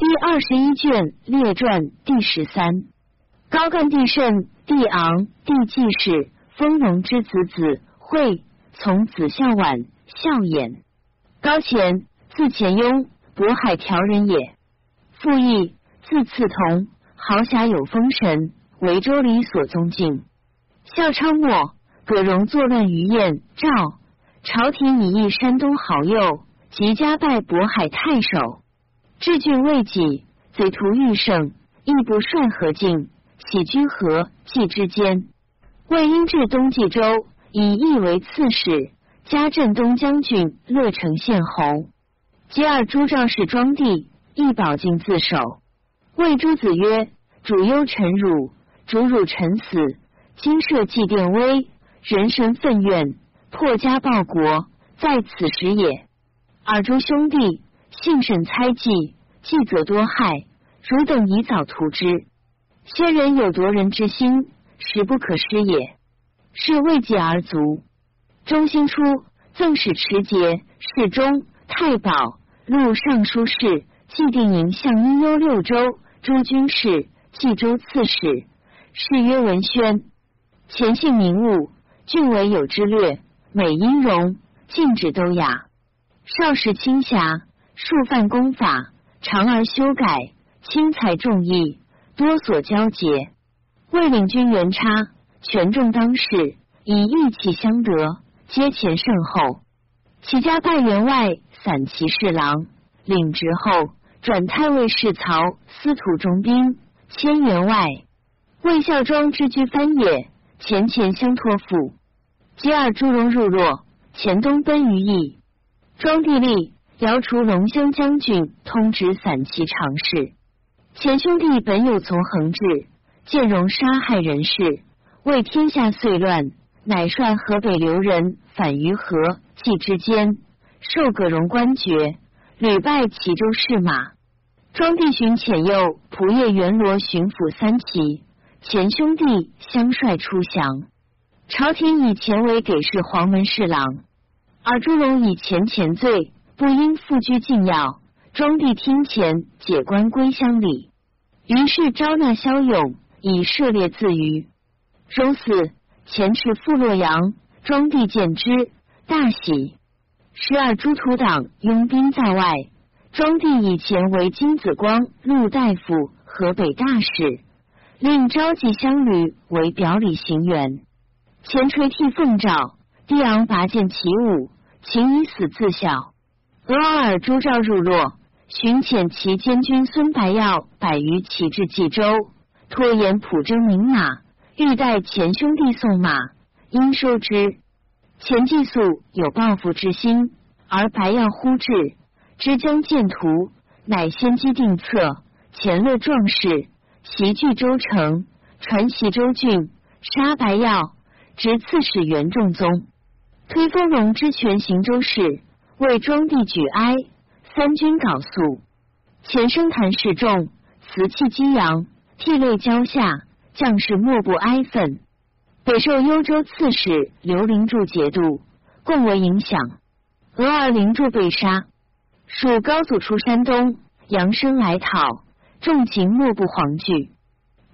第二十一卷列传第十三，高干帝慎、帝昂、帝季氏，封荣之子子惠，从子孝婉、孝衍。高乾，字乾雍，渤海条人也。父义，字次同，豪侠有风神，为周礼所宗敬。孝昌末，葛荣作乱于燕、赵，朝廷以义山东好右，即加拜渤海太守。治郡未己，贼徒欲盛，亦不率何进，起居和济之间。魏因至东冀州，以义为刺史，加镇东将军、乐成县侯。接二朱赵氏庄地，亦保境自守。魏诸子曰：“主忧臣辱，主辱臣死，今社稷奠危，人神愤怨，破家报国，在此时也。”尔诸兄弟。幸甚猜忌，忌则多害。汝等宜早图之。先人有夺人之心，实不可失也。是未济而足。中兴初，赠使持节、侍中、太保、录尚书事、既定营相阴幽六州诸军事、冀州刺史，谥曰文宣。前姓名物，俊为有之略，美音容，静止都雅。少时清侠。数犯功法，长而修改，轻才重义，多所交结。为领军元差，权重当世，以义气相得，阶前甚厚。其家拜员外散骑侍郎，领职后转太尉侍曹司徒中兵，迁员外。魏孝庄之居藩也，前前相托付。接二朱荣入洛，前东奔于邑。庄地利。姚除龙乡将军，通直散骑常侍。前兄弟本有从横志，见荣杀害人士，为天下遂乱，乃率河北留人反于河济之间，受葛荣官爵，屡败齐州士马。庄帝寻遣右仆射元罗巡抚三骑，前兄弟相率出降。朝廷以前为给事黄门侍郎，而朱荣以前前罪。不应复居禁要，庄帝听前解官归乡里，于是招纳骁勇，以涉猎自娱。周四，前赤赴洛阳，庄帝见之，大喜。十二诸土党拥兵在外，庄帝以前为金子光、陆大夫、河北大使，令召集乡旅为表里行辕。前垂涕奉诏，帝昂拔剑起舞，情以死自效。俄尔朱赵入洛，寻遣其监军孙白耀百余骑至冀州，拖延普征明马，欲待前兄弟送马，应收之。前计素有报复之心，而白耀忽至，知将见图，乃先机定策，前乐壮士，袭据州城，传袭州郡，杀白耀，执刺史元仲宗，推封荣之权行州事。为庄帝举哀，三军缟肃，前声谈示众，辞气激扬，涕泪交下，将士莫不哀愤。北受幽州刺史刘灵柱节度，共为影响。俄而灵柱被杀，属高祖出山东，扬声来讨，众情莫不惶惧。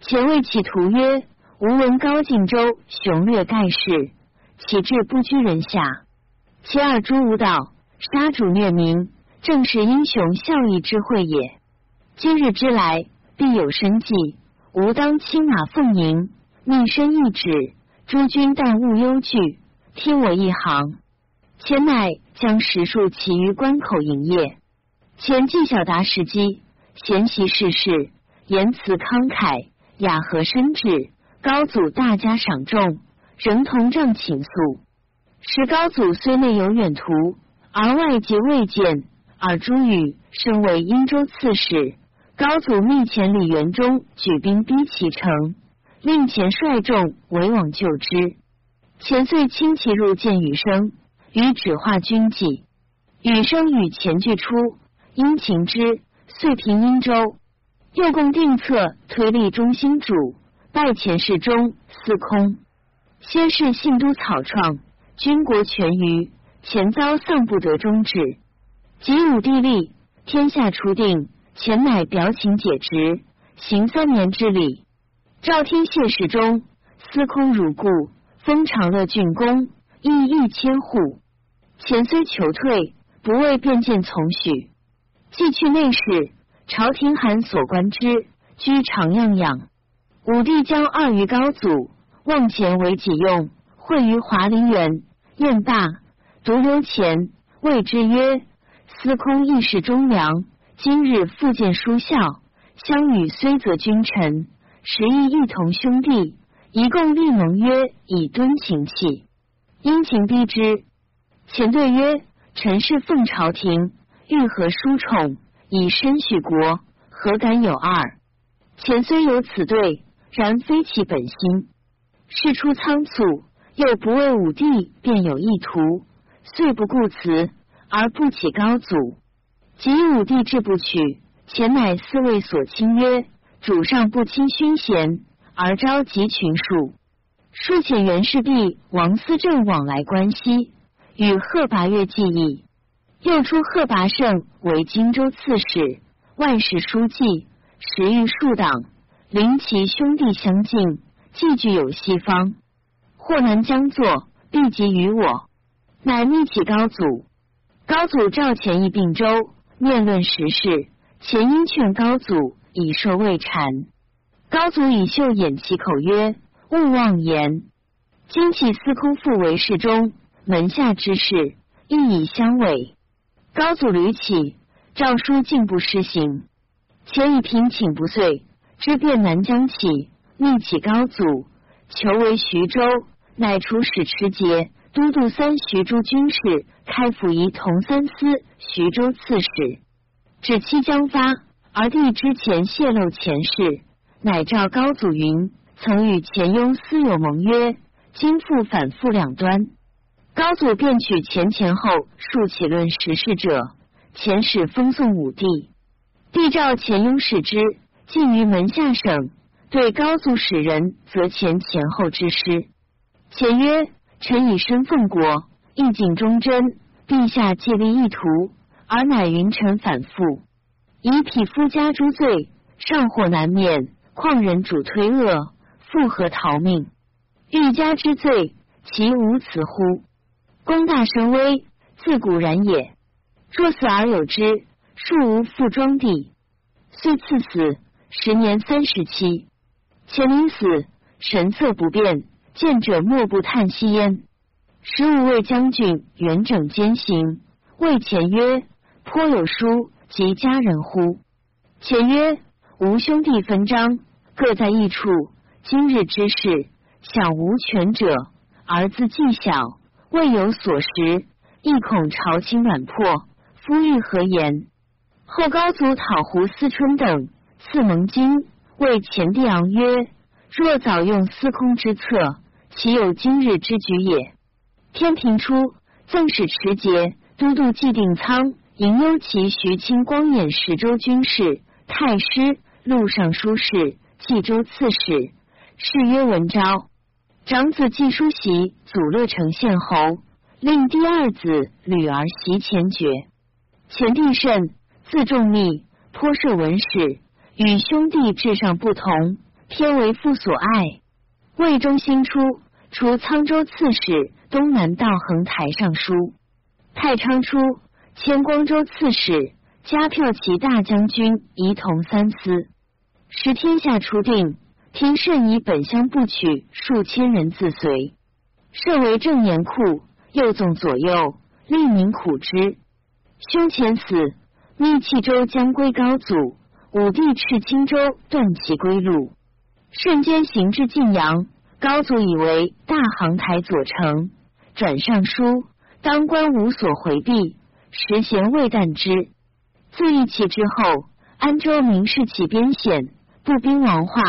前卫企图曰：吾闻高晋州雄略盖世，岂至不居人下？其二诸无道。杀主虐民，正是英雄孝义之会也。今日之来，必有生计，吾当亲马奉迎，命身一旨，诸君但勿忧惧，听我一行。前乃将十数其余关口营业。前既晓达时机，贤习世事，言辞慷慨，雅和深志，高祖大加赏重，仍同帐请诉。使高祖虽内有远图。而外皆未见。而朱宇身为殷州刺史，高祖密遣李元忠举兵逼其城，令前率众围往救之。前遂轻骑入见羽生，与指化军纪。羽生与前俱出，殷勤之，遂平殷州。又共定策推立中兴主，拜前侍中、司空。先是信都草创，军国全于。前遭丧不得终止，及武帝立，天下初定，前乃表请解职，行三年之礼。赵天谢世中，司空如故，封长乐郡公，邑一千户。前虽求退，不为便见从许。既去内侍，朝廷函所观之，居长样养。武帝将二于高祖，望钱为己用，会于华林园，宴罢，独留钱，谓之曰：“司空亦是忠良。”今日复见书孝，相与虽则君臣，实亦一同兄弟，一共立盟约，以敦情气。殷勤逼之，前对曰：“臣是奉朝廷，欲和殊宠，以身许国，何敢有二？”前虽有此对，然非其本心。事出仓促，又不为武帝，便有意图，遂不顾辞，而不起高祖。及武帝志不取，前乃四位所亲曰：“主上不亲勋贤，而召集群庶。数遣袁氏弼、王思政往来关西，与贺拔岳计议。又出贺拔胜为荆州刺史、外史书记，时遇数党，临其兄弟相近，既具有西方，或难将作，必及于我，乃密启高祖。高祖召前议并州。”面论时事，前因劝高祖以受未禅。高祖以袖掩其口曰：“勿妄言。”今起司空复为侍中，门下之事亦以相违。高祖屡起诏书，竟不施行。前以平请不遂，知变难将起，逆起高祖，求为徐州，乃出使持节。都督三徐州军事，开府仪同三司，徐州刺史。指期将发，而帝之前泄露前事，乃召高祖云：曾与前庸私有盟约，今复反复两端。高祖便取前前后数起论时事者，前使封送武帝。帝召前庸使之，进于门下省，对高祖使人则前前后之师。前曰。臣以身奉国，一尽忠贞。陛下借力意图，而乃云臣反复，以匹夫家诸罪，上祸难免。况人主推恶，复何逃命？欲加之罪，其无此乎？功大神威，自古然也。若死而有之，庶无复庄地。遂赐死，时年三十七。前临死，神色不变。见者莫不叹息焉。十五位将军元整兼行，谓前曰：“颇有书及家人乎？”前曰：“吾兄弟分章，各在一处。今日之事，小无权者，儿子既小，未有所识，亦恐朝侵卵破。夫欲何言？”后高祖讨胡思春等，赐蒙金，谓前帝昂曰：“若早用司空之策。”岂有今日之举也？天平初，赠使持节都督季定仓、迎幽骑徐清光演十州军事、太师、录尚书事、冀州刺史，谥曰文昭。长子季叔袭祖乐成县侯，令第二子吕儿袭前爵。前帝甚，自重密，颇涉文史，与兄弟志上不同，偏为父所爱。魏中兴初。除沧州刺史、东南道横台尚书，太昌初迁光州刺史，加骠骑大将军，仪同三司。时天下初定，听甚以本乡部曲数千人自随，设为正言库，右纵左右，利民苦之。兄前死，密冀州将归高祖，武帝敕青州断其归路，瞬间行至晋阳。高祖以为大行台左丞，转尚书，当官无所回避，时贤未旦之。自义起之后，安州名士起边险，步兵王化，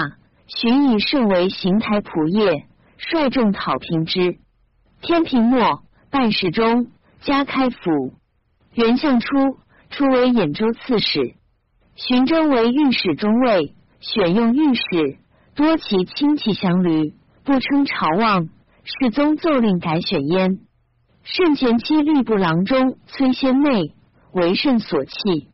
寻以设为行台仆射，率众讨平之。天平末，拜侍中，加开府。元相初，初为兖州刺史，寻征为御史中尉，选用御史，多其亲戚相驴。不称朝望，世宗奏令改选焉。圣前期吏部郎中崔先内为圣所弃。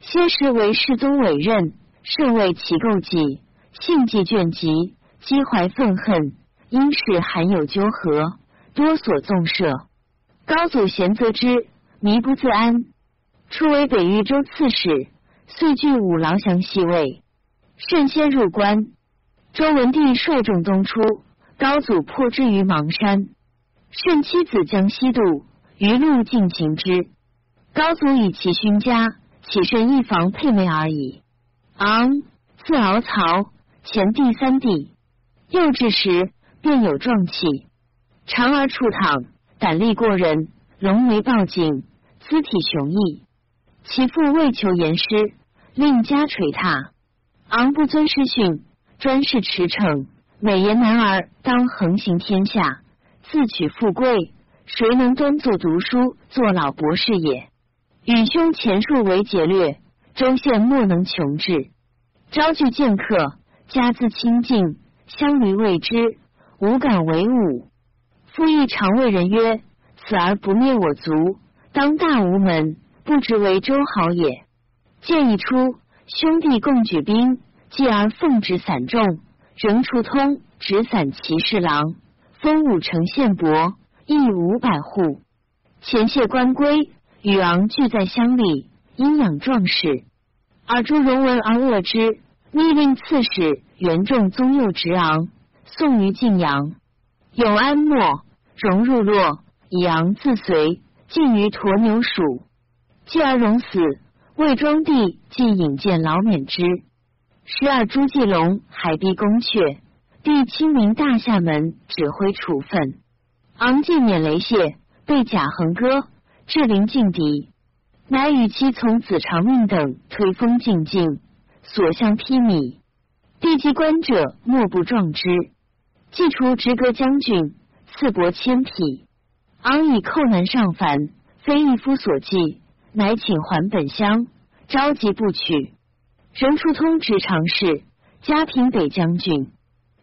先时为世宗委任，圣为其构己，性既倦疾，积怀愤恨，因事罕有纠合，多所纵射。高祖贤则之，迷不自安。初为北豫州刺史，遂据五郎降西位。甚先入关，周文帝率众东出，高祖破之于邙山。甚妻子将西渡，余路尽行之。高祖以其勋家，岂甚一房配妹而已。昂，字敖曹，前第三弟。幼稚时便有壮气，长而处躺，胆力过人，龙眉抱颈，姿体雄毅。其父为求言师，令家垂榻。昂不遵师训，专事驰骋，美言男儿当横行天下，自取富贵，谁能端坐读书，做老博士也？与兄前述为劫掠，州县莫能穷治。招聚剑客，家资清净，乡邻畏之，无敢为伍。父亦常谓人曰：“此而不灭我族，当大无门。”不知为周好也。建议出，兄弟共举兵，继而奉旨散众，仍出通直散骑侍郎，封武城县伯，邑五百户。前谢官归，与昂聚在乡里，阴养壮士。尔朱荣闻而恶之，密令刺史元仲宗佑执昂，送于晋阳。永安末，荣入洛，以昂自随，进于驼牛属。继而荣死，魏庄帝即引荐劳免之。十二朱继龙海逼宫阙，第七名大厦门指挥处分。昂既免雷谢，被贾恒歌，至临劲敌，乃与其从子长命等推风进境，所向披靡。帝及官者莫不壮之。既除直阁将军，赐帛千匹。昂以寇难上凡，非一夫所忌。乃请还本乡，召集不取。人出通直常侍，家平北将军，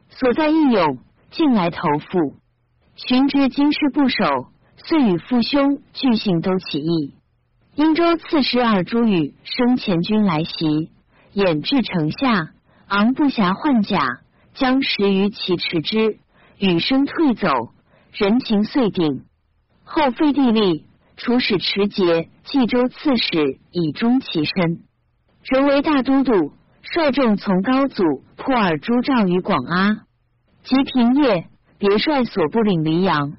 所在义勇，进来投附。寻知京师不守，遂与父兄俱信都起义。殷州刺史尔朱宇生前军来袭，掩至城下，昂不暇换甲，将十余骑持之，羽生退走，人情遂定。后废帝立。楚使持节冀州刺史，以忠其身，仍为大都督，率众从高祖破尔朱赵于广阿，及平夜，别率所部领黎阳，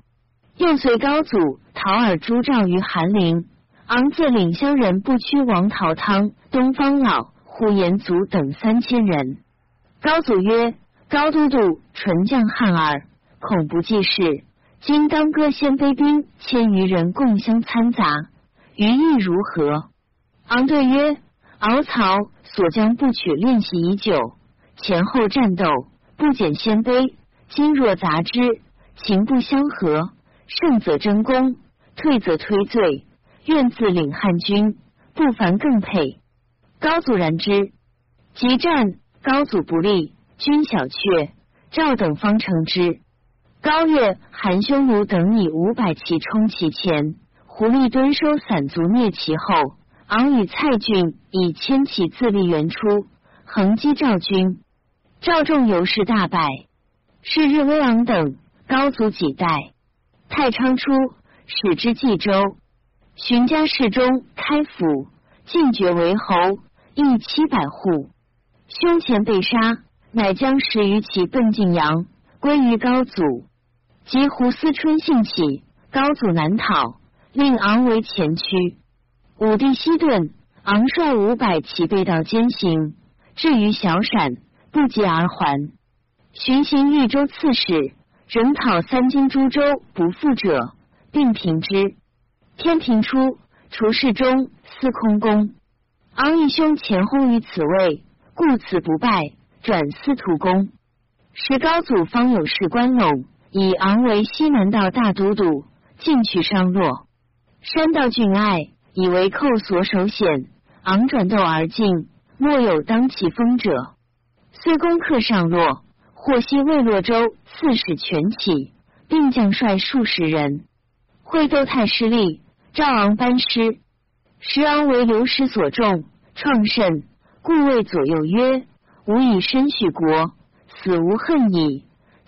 又随高祖讨尔朱赵于韩陵，昂自领乡人不屈王陶汤、东方老、呼延祖等三千人。高祖曰：“高都督纯将汉儿，恐不济事。”今当歌鲜卑兵千余人共相参杂，余意如何？昂对曰：敖曹所将不取练习已久，前后战斗不减鲜卑。今若杂之，情不相合，胜则争功，退则推罪。愿自领汉军，不凡更配。高祖然之。急战，高祖不利，军小却，赵等方成之。高岳、韩匈奴等以五百骑冲其前，胡立敦收散卒灭其后。昂与蔡郡以千骑自立援出，横击赵军。赵众由是大败。是日，威昂等高祖几代。太昌初，使之冀州。荀家世中开府，进爵为侯，邑七百户。胸前被杀，乃将十余骑奔晋阳。归于高祖，及胡思春兴起，高祖南讨，令昂为前驱。武帝西遁，昂率五百骑背道兼行，至于小陕，不及而还。巡行豫州刺史，仍讨三京诸州不复者，并平之。天平初，除世中司空公，昂义兄前后于此位，故此不败，转司徒公。时高祖方有事关陇，以昂为西南道大都督，进取商洛。山道峻隘，以为寇所守险。昂转斗而进，莫有当其锋者。虽攻克上洛，获悉魏洛州刺史全起，并将率数十人，会斗太失利，赵昂班师。时昂为刘师所中，创甚，故谓左右曰：“吾以身许国，死无恨矣。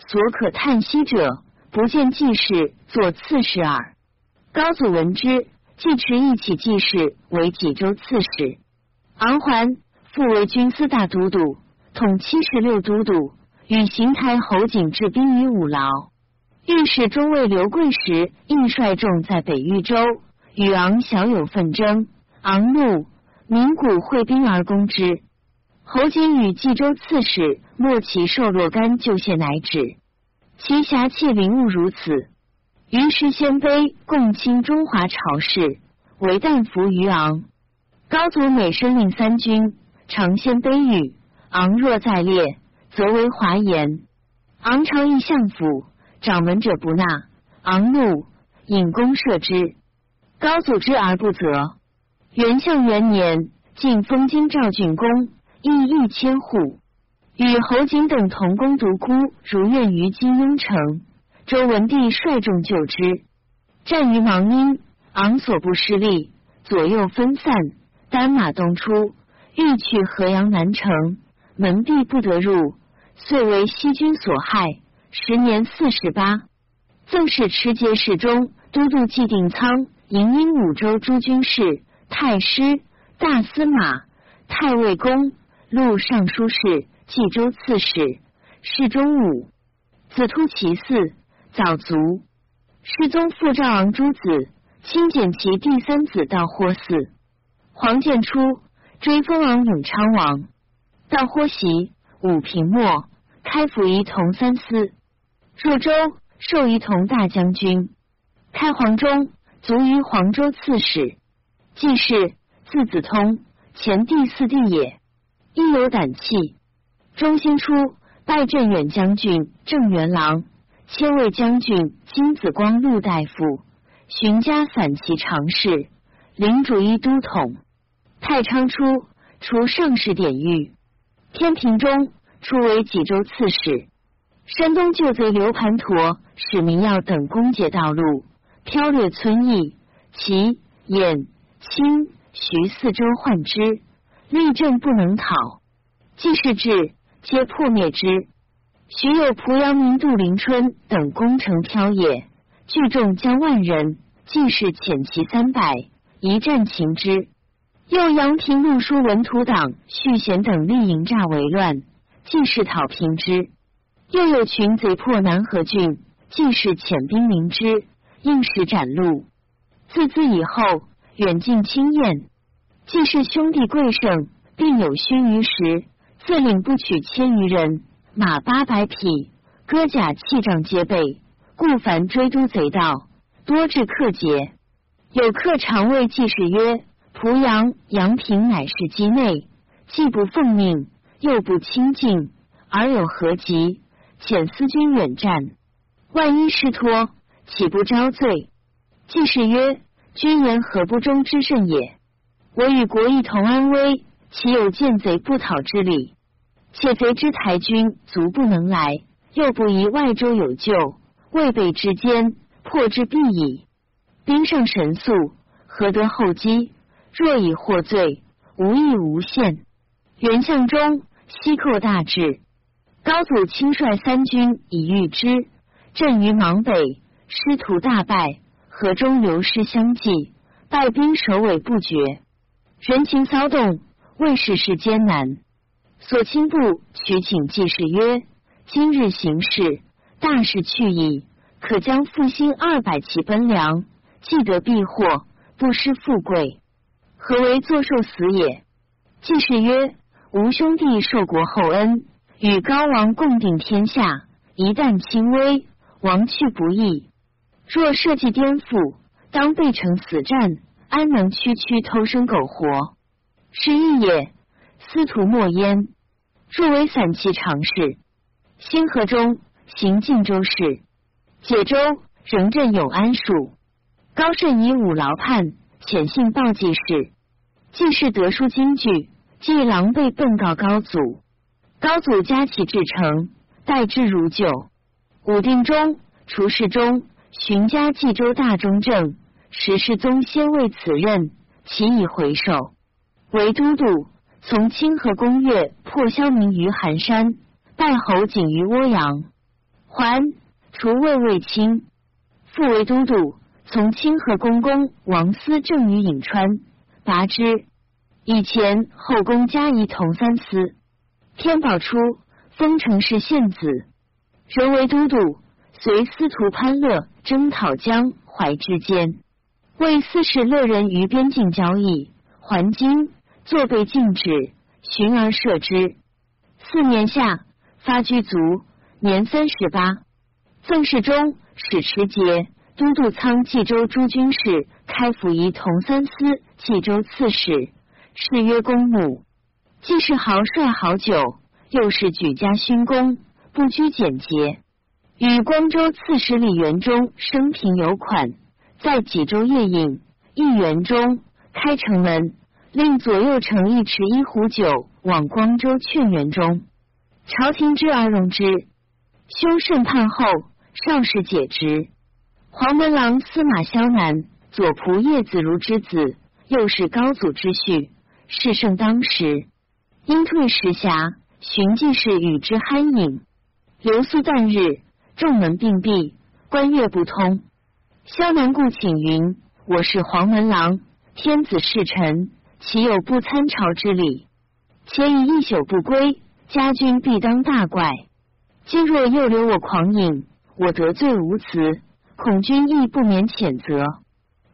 所可叹息者，不见季氏作刺史耳。”高祖闻之，即持一起季氏为济州刺史。昂还，复为军司大都督，统七十六都督，与邢台侯景治兵于五牢。御史中尉刘贵时，应率众在北豫州，与昂小有纷争。昂怒，鸣鼓会兵而攻之。侯景与冀州刺史莫其受若干旧谢，乃止。其侠气凌物如此，于是鲜卑共亲中华朝事，为旦服于昂。高祖每申令三军，常先卑语。昂若在列，则为华言。昂朝议相府。掌门者不纳，昂怒，引弓射之。高祖之而不责。元象元年，晋封京兆郡公，邑一千户，与侯景等同攻独孤，如愿于金庸城。周文帝率众救之，战于芒阴，昂所不失利，左右分散，单马东出，欲去河阳南城，门闭不得入，遂为西军所害。时年四十八，赠使持节侍中、都督祭定仓、营阴五州诸军事、太师、大司马、太尉公、录尚书事、冀州刺史。侍中武，子突其嗣，早卒。世宗复赵昂诸子，亲简其第三子到霍嗣。黄建初追封昂永昌王，到霍袭，武平末，开府仪同三司。入州，授仪同大将军，开黄中，卒于黄州刺史。季氏，字子通，前第四弟也，亦有胆气。中兴初，拜镇远将军、正元郎、千卫将军金子光禄大夫，荀家散骑常侍，领主一都统。太昌初，除上士典狱。天平中，初为济州刺史。山东旧贼刘盘陀使民耀等攻劫道路，剽掠村邑，齐、兖、青、徐四州患之，立政不能讨。既是至，皆破灭之。许有濮阳民杜陵春等攻城剽也，聚众将万人，既是遣骑三百，一战擒之。又杨平录书文图党续贤等立营诈为乱，既是讨平之。又有群贼破南河郡，既是遣兵明之，应时斩戮。自兹以后，远近亲宴，既是兄弟贵盛，并有勋于时，自领不取千余人，马八百匹，戈甲器仗皆备，故凡追都贼盗，多至克节。有客常谓季氏曰：“濮阳、阳平乃是畿内，既不奉命，又不亲近，而有何急？”遣思君远战，万一失脱，岂不招罪？季氏曰：“君言何不忠之甚也？我与国一同安危，岂有见贼不讨之理？且贼之台军足不能来，又不疑外州有救，未备之间，破之必矣。兵上神速，何得后击？若以获罪，无益无限。元相中，西寇大至。”高祖亲率三军以御之，阵于芒北，师徒大败，河中流失相继，败兵首尾不绝，人情骚动，为事事艰难。所亲部取请季氏曰：“今日行事，大事去矣，可将复兴二百骑奔粮，既得避祸，不失富贵，何为作寿死也？”季氏曰：“吾兄弟受国厚恩。”与高王共定天下，一旦轻微，亡去不易。若设计颠覆，当备成死战，安能区区偷生苟活？是义也。司徒莫焉。若为散骑常侍，星河中行晋州事，解州仍镇永安署。高慎以五牢叛，遣信报季氏，季氏得书惊惧，即狼狈奔告高祖。高祖加其至诚，待之如旧。武定中，除世中，寻家冀州大中正，时世宗先为此任，其以回首。为都督，从清河攻越，破萧明于寒山，拜侯景于涡阳。还除魏卫青，复为都督，从清河公公王思正于颍川，拔之。以前后宫加仪同三司。天宝初，封城氏献子，仍为都督，随司徒潘乐征讨江淮之间，为司使乐人于边境交易，还京，坐被禁止，寻而射之。四年夏，发居卒，年三十八。赠侍中、使持节、都督仓冀州诸军事、开府仪同三司、冀州刺史。谥曰公母，既是豪帅好酒，又是举家勋功，不拘简洁。与光州刺史李元忠生平有款，在济州夜饮，一元中开城门，令左右丞一持一壶酒往光州劝元中。朝廷知而容之。修慎判后，少时解职。黄门郎司马萧南，左仆射子如之子，又是高祖之婿。事盛当时，因退时暇，寻进士与之酣饮，留宿旦日，众门并闭，关月不通。萧南故请云：“我是黄门郎，天子侍臣，岂有不参朝之理？且已一宿不归，家君必当大怪。今若又留我狂饮，我得罪无辞，恐君亦不免谴责。”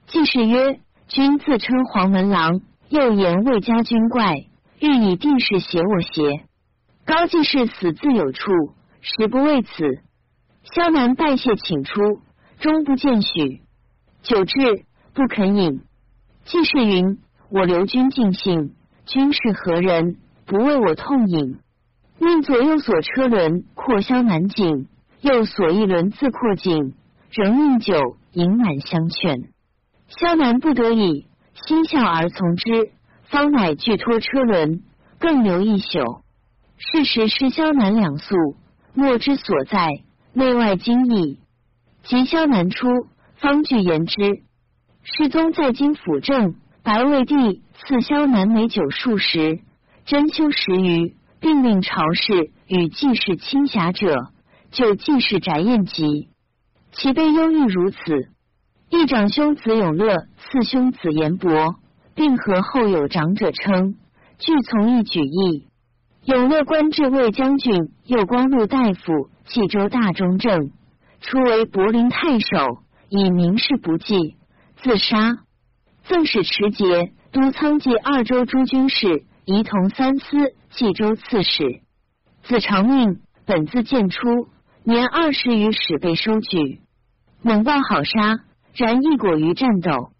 季氏曰：“君自称黄门郎。”又言魏家军怪，欲以定事挟我邪？高季氏死自有处，实不为此。萧南拜谢请出，终不见许。久至，不肯饮。季氏云：“我留君尽兴，君是何人？不为我痛饮？”命左右所车轮扩萧南井，右所一轮自扩井，仍命酒，饮满相劝。萧南不得已。心笑而从之，方乃拒脱车轮，更留一宿。事时失萧南两宿，莫之所在，内外惊异。及萧南出，方具言之。世宗在京辅政，白魏帝赐萧南美酒数十，珍馐十余，并令朝士与季氏亲侠者，就季氏宅宴集。其悲忧郁如此。一长兄子永乐，次兄子严伯，并和后有长者称，俱从一举义。永乐官至卫将军，右光禄大夫，冀州大中正，初为柏林太守，以名士不济，自杀。赠使持节、都仓冀二州诸军事，仪同三司、冀州刺史。子长命，本自建初，年二十余，始被收举，猛暴好杀。然亦果于战斗，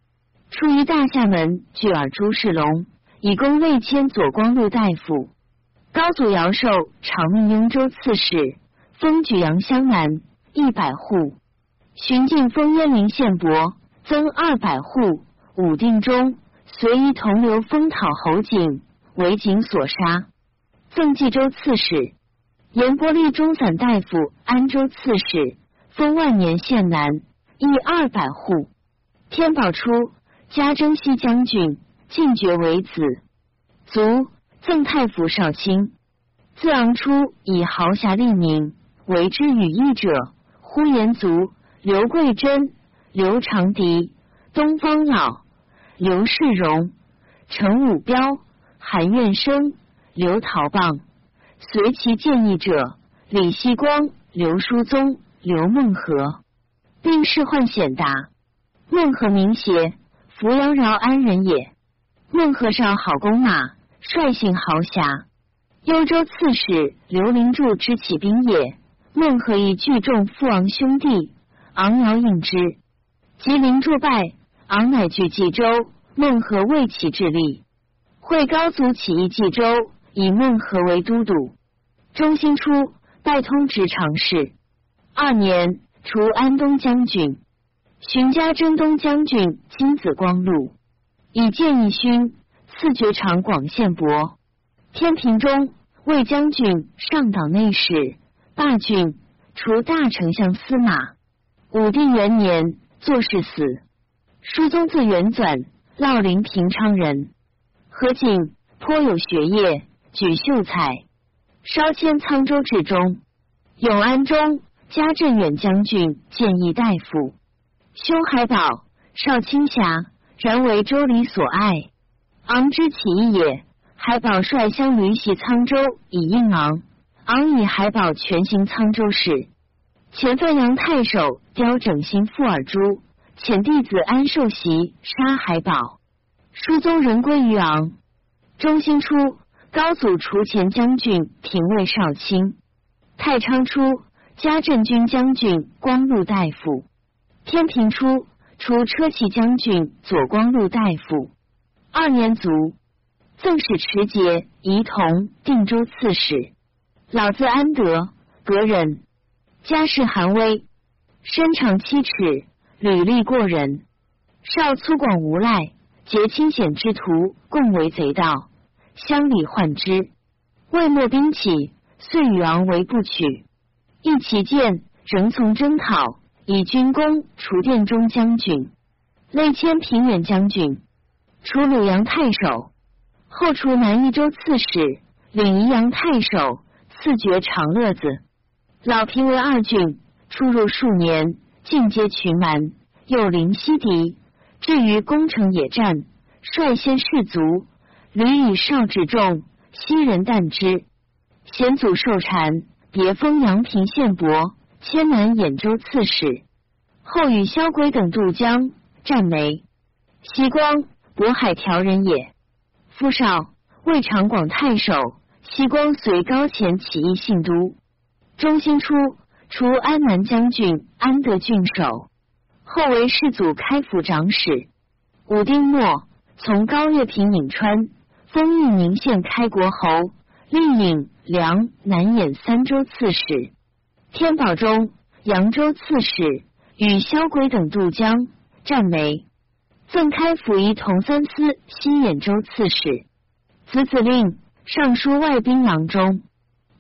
出于大厦门，聚尔朱世龙，以功魏迁左光禄大夫。高祖尧寿，长命雍州刺史，封举阳乡南一百户。寻晋封鄢陵县伯，增二百户。武定中，随一同流封讨侯景，为景所杀。赠冀州刺史，严伯立中散大夫，安州刺史，封万年县南。一二百户，天宝初，加征西将军，进爵为子，卒，赠太府少卿。自昂初，以豪侠立名，为之羽翼者，呼延族、刘贵珍、刘长狄、东方老、刘世荣、陈武彪、韩愿生、刘陶棒，随其建议者，李希光、刘叔宗、刘孟和。并仕宦显达，孟和名邪，扶阳饶安人也。孟和少好弓马，率性豪侠。幽州刺史刘灵柱之起兵也。孟和以聚众父昂兄弟，昂遥应之。及灵柱败，昂乃据冀州。孟和未起智力，会高祖起义冀州，以孟和为都督。中兴初，拜通直常侍。二年。除安东将军，荀家征东将军，金子光禄，以建义勋，赐爵长广县伯。天平中，魏将军，上党内史，霸郡，除大丞相司马。武定元年，作事死。书宗字元纂，乐陵平昌人。何景颇有学业，举秀才，稍迁沧州治中。永安中加镇远将军、建议大夫。兄海宝，少卿侠，然为周礼所爱。昂之起义也。海宝率乡驴袭沧州，以应昂。昂以海宝全行沧州事。前范阳太守刁整新傅尔珠，遣弟子安寿袭杀海宝。书宗人归于昂。中兴初，高祖除前将军、廷尉少卿。太昌初，加镇军将军、光禄大夫。天平初，除车骑将军、左光禄大夫。二年卒。赠使持节、仪同、定州刺史。老字安德，格人，家世寒微，身长七尺，履历过人。少粗犷无赖，结清险之徒，共为贼盗，乡里患之。未末兵起，遂与昂为不取。亦其见，仍从征讨，以军功除殿中将军，内迁平远将军，除鲁阳太守。后除南益州刺史，领宜阳太守，赐爵长乐子。老平为二郡，出入数年，尽皆群蛮，又临西敌，至于攻城野战，率先士卒，屡以少至众，昔人惮之。先祖受禅，别封阳平县伯，迁南兖州刺史。后与萧轨等渡江，战没。西光，渤海条人也。夫少，魏长广太守。西光随高潜起义信都。中兴初，除安南将军、安德郡守，后为世祖开府长史。武丁末，从高岳平颍川，封益宁县开国侯，历颍、梁、南兖三州刺史。天宝中，扬州刺史，与萧轨等渡江，战没。赠开府仪同三司、西兖州刺史，子子令尚书外兵郎中。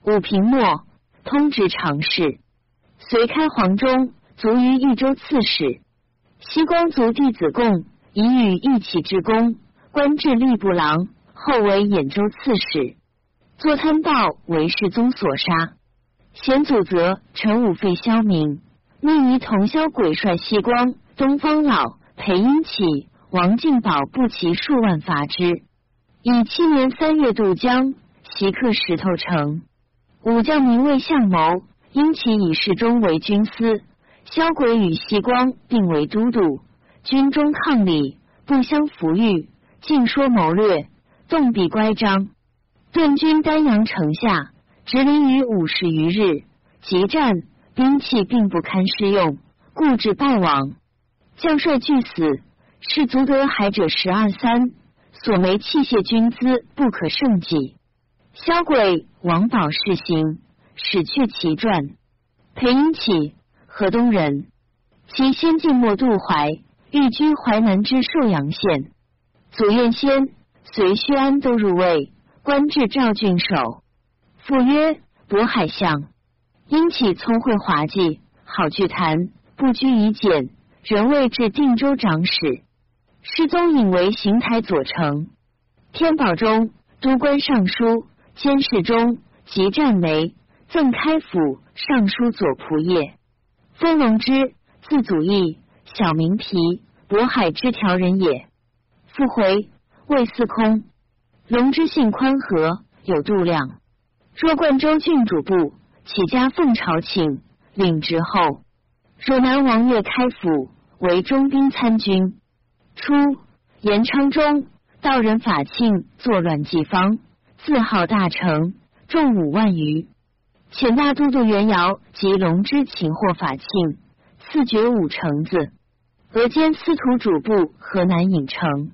武平末，通直常侍，随开黄中，卒于益州刺史。西光族弟子贡，以与一起之功，官至吏部郎，后为兖州刺史。作贪报，为世宗所杀。贤祖则陈武废萧明，命仪同萧鬼率西光、东方老。裴英起、王进宝不齐数万伐之，以七年三月渡江，袭克石头城。武将名为相谋，因其以世中为军司，萧轨与西光并为都督。军中抗礼，不相服御，尽说谋略，动笔乖张。顿军丹阳城下，直临于五十余日，急战，兵器并不堪施用，故至败亡。将帅俱死，士卒得海者十二三，所没器械军资不可胜计。萧轨、王宝世行，史去其传。裴英起，河东人，其先进末渡淮，寓居淮南之寿阳县。祖彦先随薛安都入魏，官至赵郡守。父曰渤海相。英起聪慧滑稽，好聚谈，不拘以简。仍位至定州长史，世宗引为邢台左丞，天宝中都官尚书、监视中及战梅，赠开府尚书左仆射。封龙之，字祖义，小名皮，渤海之条人也。复回魏司空。龙之性宽和，有度量。若冠州郡主簿，起家奉朝请，领职后。汝南王岳开府。为中兵参军。初，延昌中道人法庆作乱纪方，自号大成，众五万余。遣大都督袁瑶及龙之擒获法庆，赐爵五成子。俄兼司徒主簿河南尹城。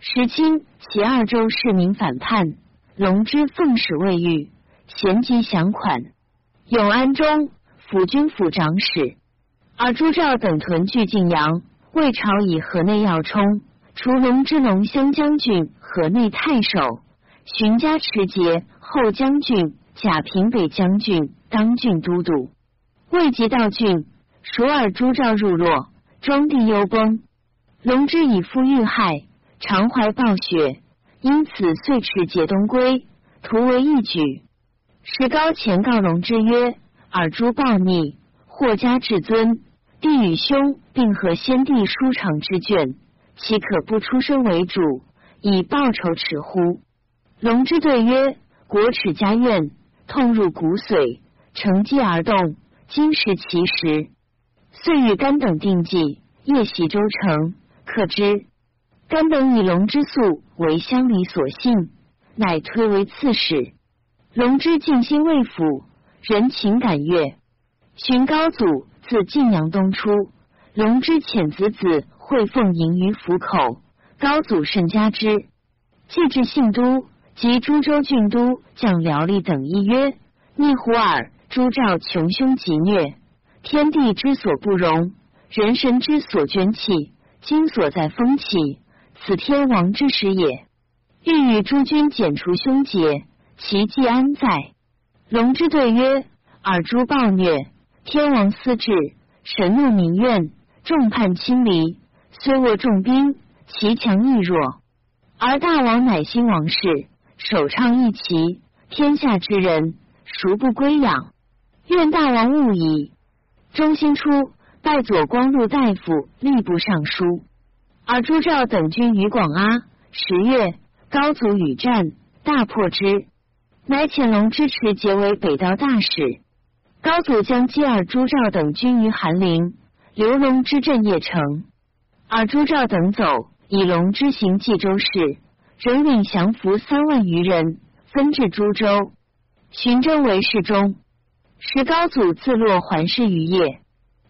时清其二州市民反叛，龙之奉使未遇，咸集降款。永安中府军府长史。而朱兆等屯聚晋阳，魏朝以河内要冲，除龙之龙乡将军、河内太守，荀家持节后将军、贾平北将军，当郡都督。未及到郡，蜀尔朱兆入洛，庄地忧崩。龙之以父遇害，常怀暴雪，因此遂持节东归，图为一举。石高前告龙之曰：“尔诸暴逆，或家至尊，帝与兄并合先帝书长之卷，岂可不出身为主，以报仇耻乎？”龙之对曰：“国耻家怨，痛入骨髓，乘机而动，今时其时。”遂与甘等定计，夜袭州城。可知甘等以龙之素为乡里所信，乃推为刺史。龙之尽心为辅，人情感悦。寻高祖自晋阳东出，龙之遣子子会奉迎于府口，高祖甚嘉之。既至信都，及诸州郡都将辽吏等议曰：“逆胡尔，诸赵穷凶极虐，天地之所不容，人神之所捐弃，今所在风起，此天王之时也。欲与诸君剪除凶劫。”其迹安在？龙之对曰：“尔诸暴虐，天王思治，神怒民怨，众叛亲离。虽握重兵，其强亦弱。而大王乃兴王室，首倡一齐，天下之人孰不归养？愿大王勿矣。”中兴初，拜左光禄大夫、吏部尚书。而朱赵等军于广阿。十月，高祖与战，大破之。乃遣龙之持结为北道大使。高祖将基尔朱赵等军于韩陵，刘龙之镇邺城。而朱赵等走，以龙之行冀州事，仍领降服三万余人，分至株洲。寻征为侍中。时高祖自落环视于邺。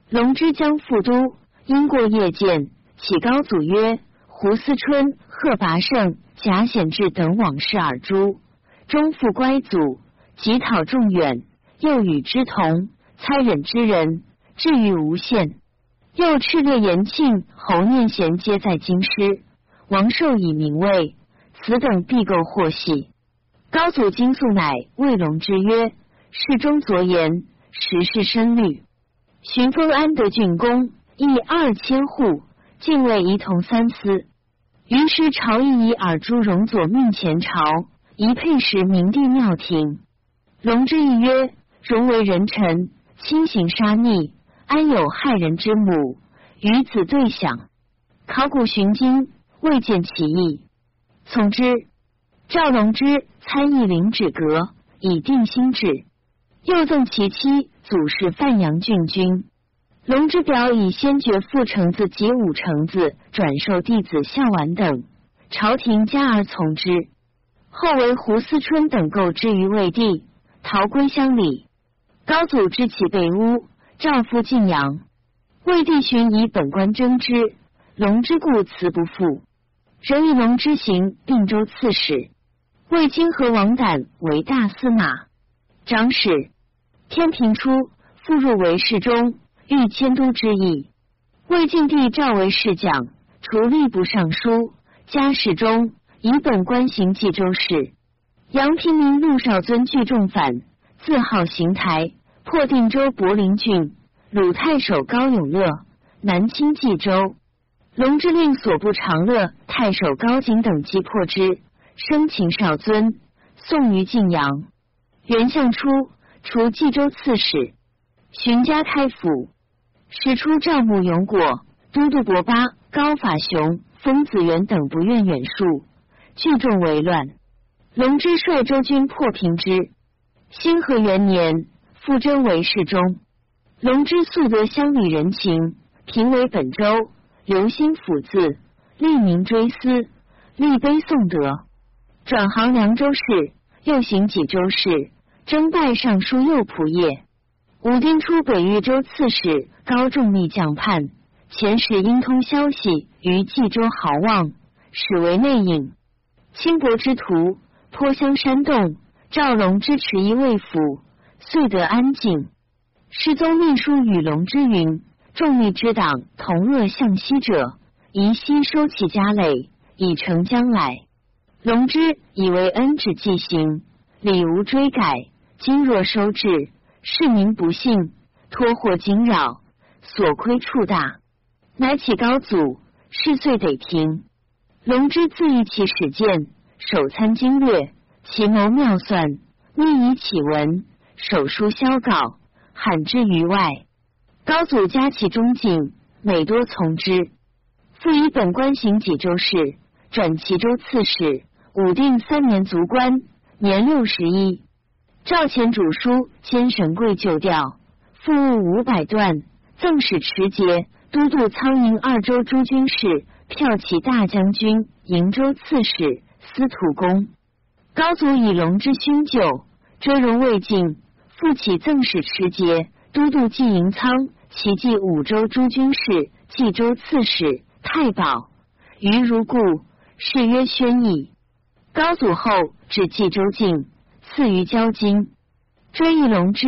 龙之将复都，因过夜见，启高祖曰：“胡思春、贺拔胜、贾显志等往事尔诛。”终复乖祖，即讨众远，又与之同，猜忍之人，至于无限。又炽烈延庆、侯念贤皆在京师，王寿以名位，此等必构祸喜。高祖金素乃魏龙之曰：“世中昨言，时事深虑。寻封安德郡公，邑二千户，敬畏仪同三司。于是朝议以尔朱荣左命前朝。”一配时明帝庙庭，龙之意曰：“荣为人臣，亲行杀逆，安有害人之母？与子对享。考古寻经，未见其意。从之。赵龙之参议领旨阁，以定心志。又赠其妻祖氏范阳郡君。龙之表以先爵父承子及五承子转授弟子孝婉等，朝廷加而从之。后为胡思春等购之于魏帝，逃归乡里。高祖知其被诬，诏复晋阳。魏帝寻以本官征之，龙之故辞不复。仍以龙之行并州刺史。魏清和王胆为大司马、长史。天平初，复入为侍中，欲迁都之意。魏晋帝诏为侍讲，除吏部尚书，加侍中。以本官行冀州事，杨平民陆少尊聚众反，自号邢台，破定州柏林郡。鲁太守高永乐南侵冀州，龙之令所部长乐太守高景等击破之，生擒少尊，送于晋阳。元相初，除冀州刺史，寻家开府，使出赵牧永果、都督伯巴、高法雄、封子元等不愿远戍。聚众为乱，龙之率周军破平之。兴和元年，复征为侍中。龙之素得乡里人情，平为本州，留心府字，立名追思，立碑颂德。转行凉州事，又行济州事，征拜尚书右仆射。武丁初，北豫州刺史高仲密将叛，前使因通消息于冀州豪望，使为内应。轻薄之徒，颇乡山洞，赵龙之持一未府，遂得安静。世宗秘书与龙之云：众逆之党同恶向西者，宜悉收其家累，以成将来。龙之以为恩旨既行，礼无追改。今若收治，是民不信，托祸惊扰，所亏处大，乃起高祖，事遂得停。龙之自意其始见，手参经略，其谋妙算，密以启文，手书萧稿，罕之于外。高祖嘉其忠敬，每多从之。复以本官行济州事，转齐州刺史，武定三年卒官，年六十一。赵前主书兼神贵旧调，复务五百段，赠使持节、都督苍宁二州诸军事，骠骑大将军、瀛州刺史、司徒公。高祖以龙之勋就，追荣未尽，复起赠使持节、都督济营仓，其继五州诸军事、冀州刺史、太保。余如故，谥曰宣义。高祖后至冀州境。赐于交金，追忆龙之，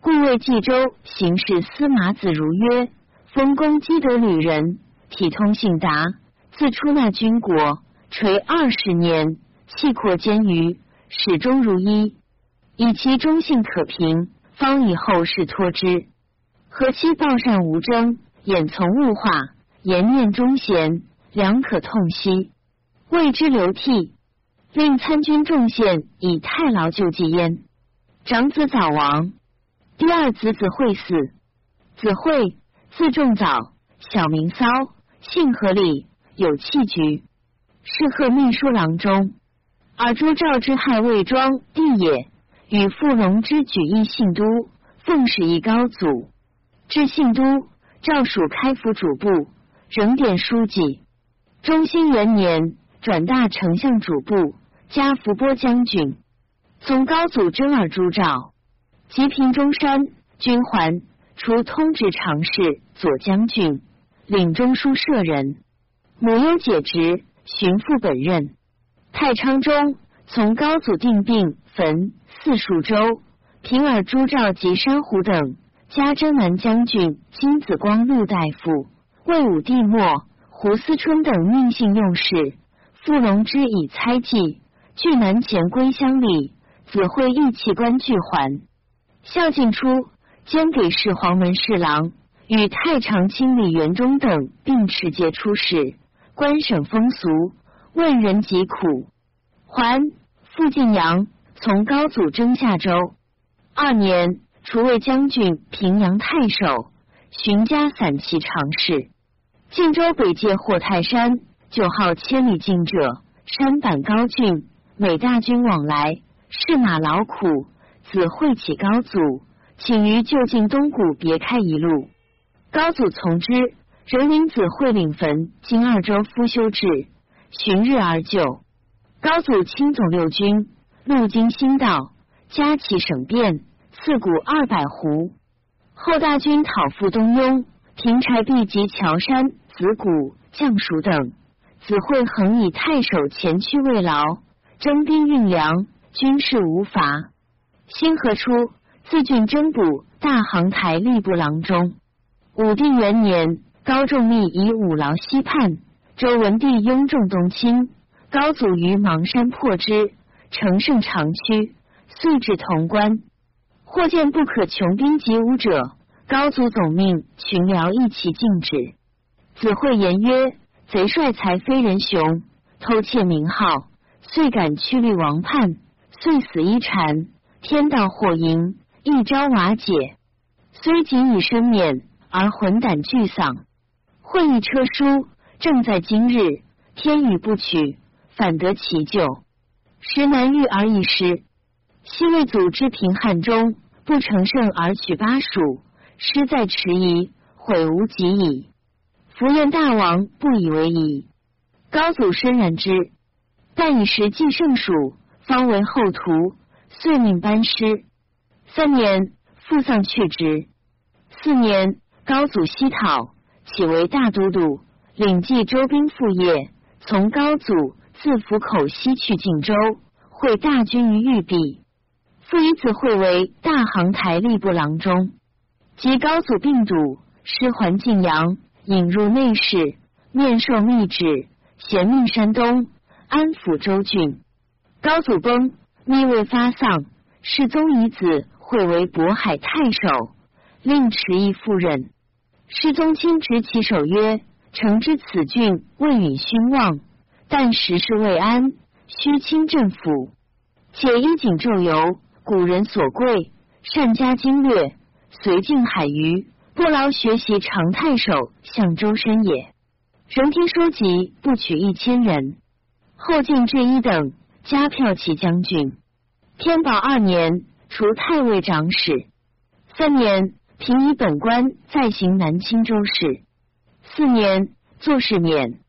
故为冀州行事司马子如曰：封公积德旅人，体通信达，自出纳军国，垂二十年，气阔坚于，始终如一，以其忠信可平，方以后世托之。何期报善无争，眼从物化，言念忠贤，良可痛惜，为之流涕。令参军众献以太牢救济焉。长子早亡，第二子子惠死。子惠字仲早，小名骚，性和礼，有气局，是贺秘书郎中。尔朱赵之害魏庄帝也，与傅龙之举义信都，奉使一高祖。至信都，赵属开府主簿，仍典书记。中兴元年。转大丞相主簿，加伏波将军。从高祖征尔朱赵，及平中山，军还，除通直常侍、左将军，领中书舍人。母忧解职，寻父本任。太昌中，从高祖定病，焚四蜀州。平尔朱赵及山湖等，加征南将军金子光禄大夫，魏武帝末，胡思春等命幸用事。傅龙之以猜忌，据南前归乡里，子会义弃官拒还。孝敬初，兼给事黄门侍郎，与太常卿李元忠等并持节出使，官省风俗，问人疾苦。还傅晋阳从高祖征下州二年，除为将军、平阳太守，寻家散骑常侍。晋州北界霍泰山。九号千里进者，山坂高峻，每大军往来，士马劳苦。子会启高祖，请于就近东谷别开一路。高祖从之，人领子会领坟经二州夫修至，旬日而就。高祖亲总六军，路经新道，加起省变，赐谷二百斛。后大军讨复东雍，平柴壁及乔山、子谷、将属等。子会恒以太守前驱慰劳，征兵运粮，军事无乏。新和初，自郡征补大行台吏部郎中。武定元年，高仲密以五劳西叛，周文帝拥众东侵，高祖于邙山破之，乘胜长驱，遂至潼关。或见不可穷兵黩武者，高祖总命群僚一起禁止。子会言曰。贼帅才非人雄，偷窃名号，遂敢驱律王叛，遂死一禅。天道祸迎，一朝瓦解。虽仅以身免，而魂胆俱丧。会议车书，正在今日。天雨不取，反得其咎。时难遇而已失。昔为祖之平汉中，不成胜而取巴蜀，失在迟疑，悔无及矣。福愿大王不以为意，高祖深然之，但以时继圣蜀，方为后图，遂命班师。三年，复丧去职。四年，高祖西讨，起为大都督，领冀州兵副业。从高祖自府口西去晋州，会大军于玉壁。父以子会为大行台吏部郎中。及高祖病笃，师还晋阳。引入内侍，面授密旨，衔命山东，安抚州郡。高祖崩，密未发丧，世宗以子会为渤海太守，令迟义赴任。世宗亲执其手曰：“诚知此郡未允勋望，但时势未安，虚清政府，且衣锦昼游，古人所贵，善加经略，随境海隅，不劳学习常太守向周身也。仍听书籍不取一千人，后进至一等，加票骑将军。天宝二年，除太尉长史。三年，平以本官再行南青州事。四年，作事免。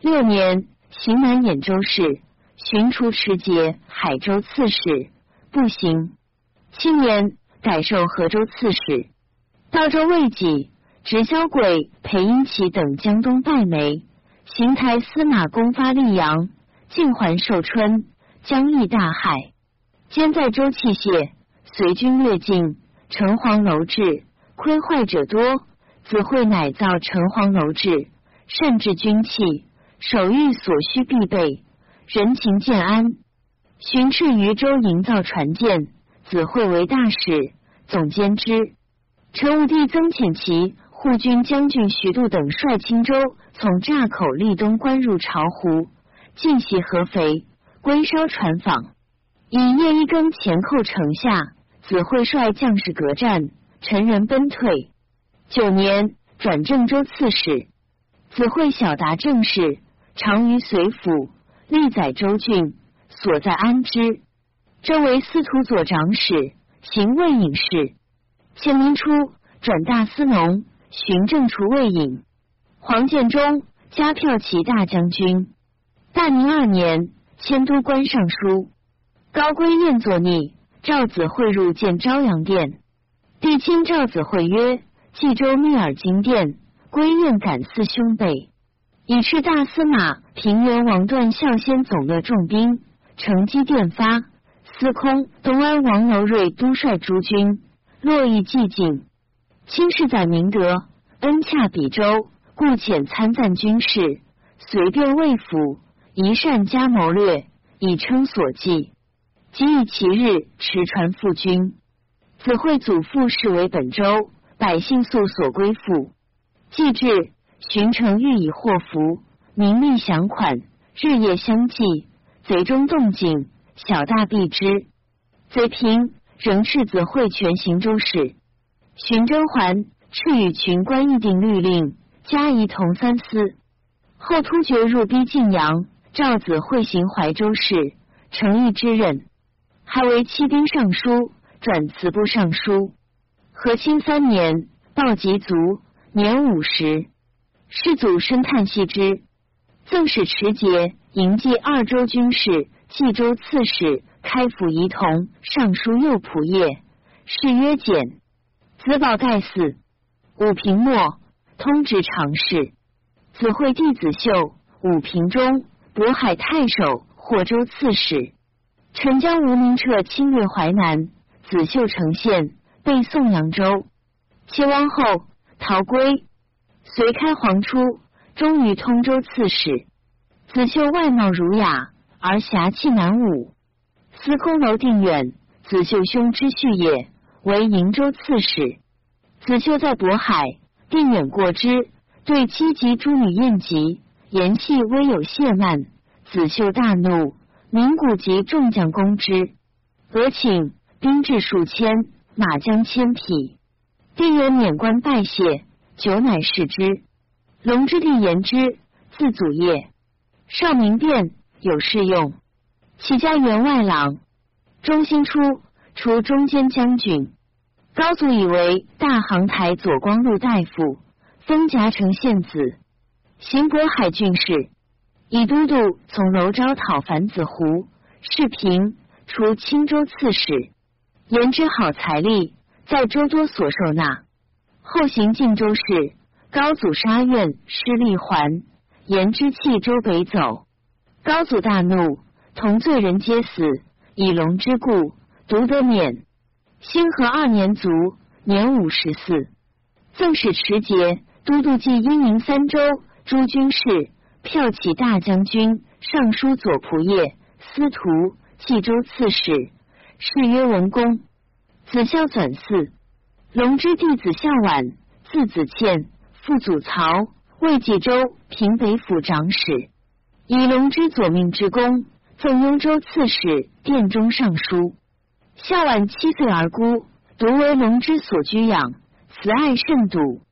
六年，行南兖州事，寻除持节海州刺史，不行。七年，改授河州刺史。道州未几。直销鬼裴英奇等江东败没，邢台司马公发溧阳，晋还寿春，江邑大害。兼在州器械，随军略尽，城隍楼治，亏坏者多。子惠乃造城隍楼治，善治军器，手谕所需必备，人情建安。巡斥渝州营造船舰，子惠为大使，总监之。陈武帝曾遣其。护军将军徐度等率青州从乍口立东关入巢湖，进袭合肥，归烧船舫。以夜一更前后城下，子惠率将士隔战，陈人奔退。九年，转郑州刺史。子惠晓达政事，常于随府，历载州郡，所在安之。征为司徒左长史，行魏隐事。乾明初，转大司农。巡正除魏隐，黄建中加骠骑大将军。大宁二年，迁都官尚书。高归燕作逆，赵子会入见昭阳殿。帝亲赵子会曰：“冀州密尔金殿，归燕感思兄辈，以赤大司马平原王段孝先总乐重兵，乘机电发。司空东安王楼瑞都率诸军，络绎寂静。”卿世载明德，恩洽比州，故遣参赞军事，随便魏府，一善加谋略，以称所记。即以其日持传复军。子惠祖父视为本州，百姓素所归附。既至，巡城欲以祸福，名利享款，日夜相继。贼中动静，小大必知。贼平，仍斥子会全行州事。荀甄嬛敕与群官议定律令，加仪同三司。后突厥入逼晋阳，赵子会行怀州事，承义之任，还为骑兵尚书，转祠部尚书。和亲三年，报及卒，年五十。世祖深叹息之。赠使持节迎祭二州军事，冀州刺史，开府仪同尚书右仆射，谥曰简。子宝盖嗣，武平末，通直常侍。子惠弟子秀，武平中，渤海太守，霍州刺史。陈江吴明彻侵略淮南，子秀城县，被宋扬州。齐亡后，逃归，随开皇初，终于通州刺史。子秀外貌儒雅，而侠气难武。司空楼定远，子秀兄之婿也。为瀛州刺史，子秀在渤海，定远过之，对妻及诸女宴集，言气微有亵慢，子秀大怒，鸣鼓及众将攻之，俄请兵至数千，马将千匹，定远免官拜谢，久乃释之。龙之弟言之，自祖业，少明变，有适用，其家员外郎，中兴初。除中间将军，高祖以为大航台左光禄大夫，封夹城县子，行渤海郡事，以都督从娄昭讨樊子胡，世平，除青州刺史，言之好财力，在州多所受纳。后行晋州事，高祖杀愿失利还，言之弃州北走。高祖大怒，同罪人皆死，以龙之故。独得免。兴和二年卒，年五十四。赠使持节、都督冀阴宁三州诸军事、骠骑大将军、尚书左仆射、司徒、冀州刺史，谥曰文公。子孝转嗣。龙之弟子孝婉，字子倩，父祖曹，为冀州平北府长史。以龙之左命之功，奉雍州刺史、殿中尚书。孝婉七岁而孤，独为龙之所居养，慈爱甚笃。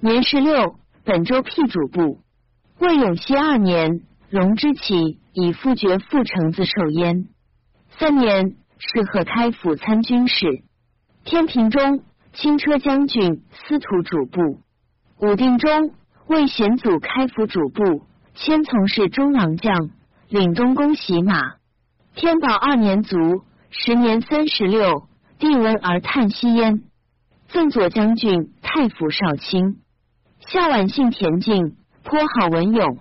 年十六，本州辟主簿。魏永熙二年，龙之起，以夫爵副承子受焉。三年，是贺开府参军事。天平中，轻车将军、司徒主簿。武定中，魏显祖开府主簿，迁从事中郎将，领东宫洗马。天宝二年卒。时年三十六，帝闻而叹息焉。赠左将军、太傅少卿。孝婉性恬静，颇好文咏。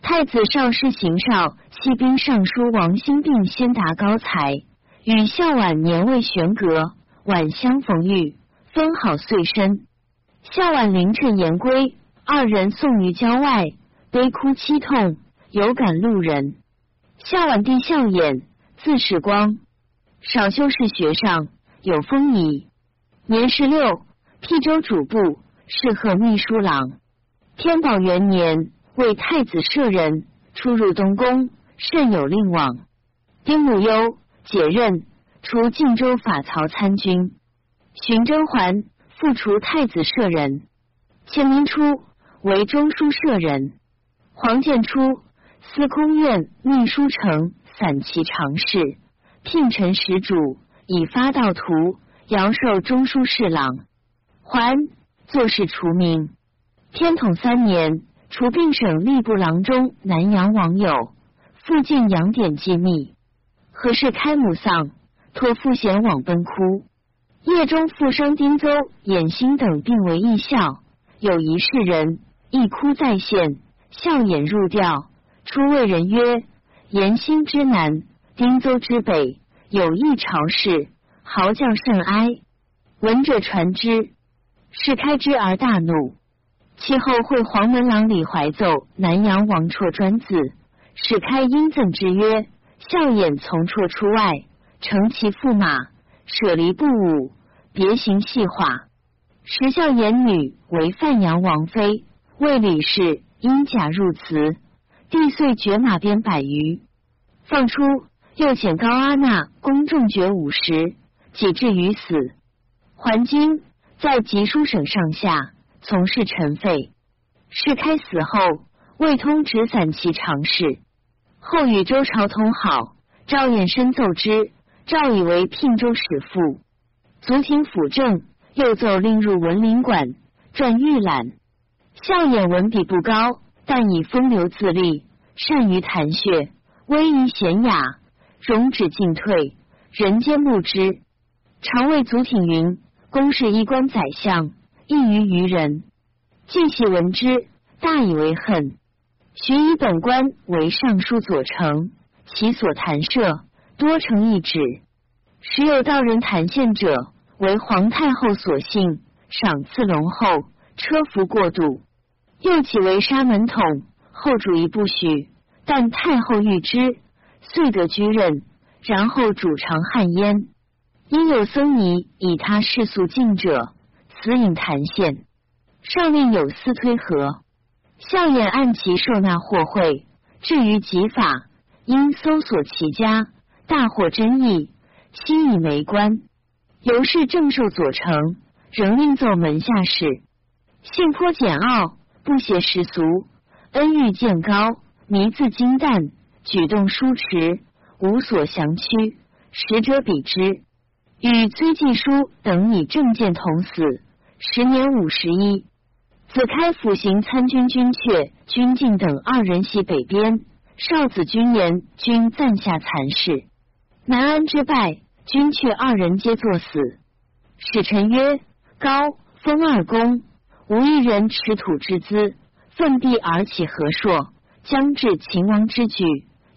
太子少师邢少，西兵尚书王兴并先达高才，与孝婉年未悬隔，晚相逢遇，分好岁深。夏晚凌晨言归，二人送于郊外，悲哭凄痛，有感路人。孝婉弟孝衍，字世光。少修士学上，有风仪。年十六，辟州主簿，侍贺秘书郎。天宝元年，为太子舍人，出入东宫，甚有令往。丁母忧，解任，除晋州法曹参军。荀甄嬛，复除太子舍人。乾明初，为中书舍人。黄建初，司空院秘书丞，散骑常侍。聘陈使主，以发道图，遥授中书侍郎。还作事除名。天统三年，除并省吏部郎中南阳王友，附近杨典机密。何氏开母丧，托父贤往奔哭。夜中复伤丁邹、衍兴等并为异笑，有一世人，一哭再现，笑眼入调。初谓人曰：“延兴之南。”丁邹之北有一朝事，嚎叫甚哀。闻者传之，是开之而大怒。其后会黄门郎李怀奏南阳王绰专字，使开因赠之曰：“笑眼从绰出外，乘其驸马，舍离不武，别行细化。时孝衍女为范阳王妃，为李氏，因假入祠，帝遂绝马鞭百余，放出。”又遣高阿那公众爵五十，己至于死。还经在吉书省上下，从事陈废。世开死后，未通直散其常事。后与周朝通好，赵衍深奏之，赵以为聘州使父。足廷辅政，又奏令入文林馆撰预览。孝衍文笔不高，但以风流自立，善于谈谑，威仪娴雅。容止进退，人间慕之。常谓足挺云：“公事衣冠宰相，异于愚人。”既喜闻之，大以为恨。寻以本官为尚书左丞，其所弹射多成一旨。时有道人弹献者，为皇太后所幸，赏赐隆厚，车服过度。又起为沙门统，后主亦不许。但太后欲之。遂得居任，然后主常汉焉。因有僧尼以他世俗敬者，此引谈献。上令有司推和，孝衍按其受纳获贿，至于己法，因搜索其家，大获真意，悉以为官。由是正受左丞，仍令奏门下事，性颇简傲，不写世俗，恩遇见高，迷自精淡。举动疏迟，无所降屈，使者比之。与崔继书等以政见同死，时年五十一。子开府行参军军阙、军进等二人袭北边，少子军言均暂下残事。南安之败，君却二人皆作死。使臣曰：“高封二公，无一人持土之资，奋臂而起何硕，将至秦王之举。”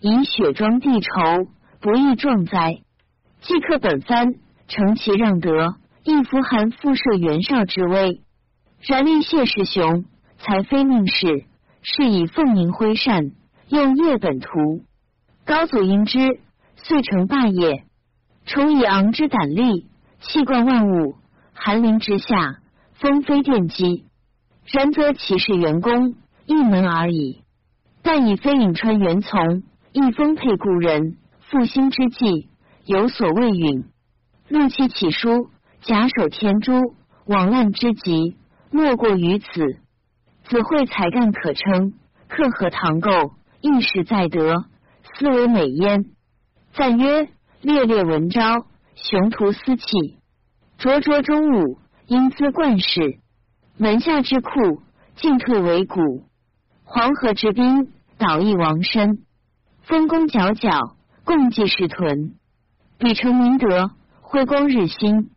以雪庄地筹，不亦壮哉？即刻本番，承其让德，亦服韩复设袁绍之威。然令谢世雄，才非命士，是以奉迎徽善，用叶本图。高祖应之，遂成霸业。重以昂之胆力，气贯万物。寒林之下，风飞电击。然则其是元功一门而已。但以飞颍川元从。一丰沛故人，复兴之际有所未允。陆气起书，假手天诛，往滥之极，莫过于此。子惠才干可称，克和唐构，一时在德，斯为美焉。赞曰：烈烈文昭，雄图思气，灼灼中武，英姿冠世。门下之库，进退为谷；黄河之滨，导益王身。丰功皎皎，共济世屯。彼成明德，辉光日新。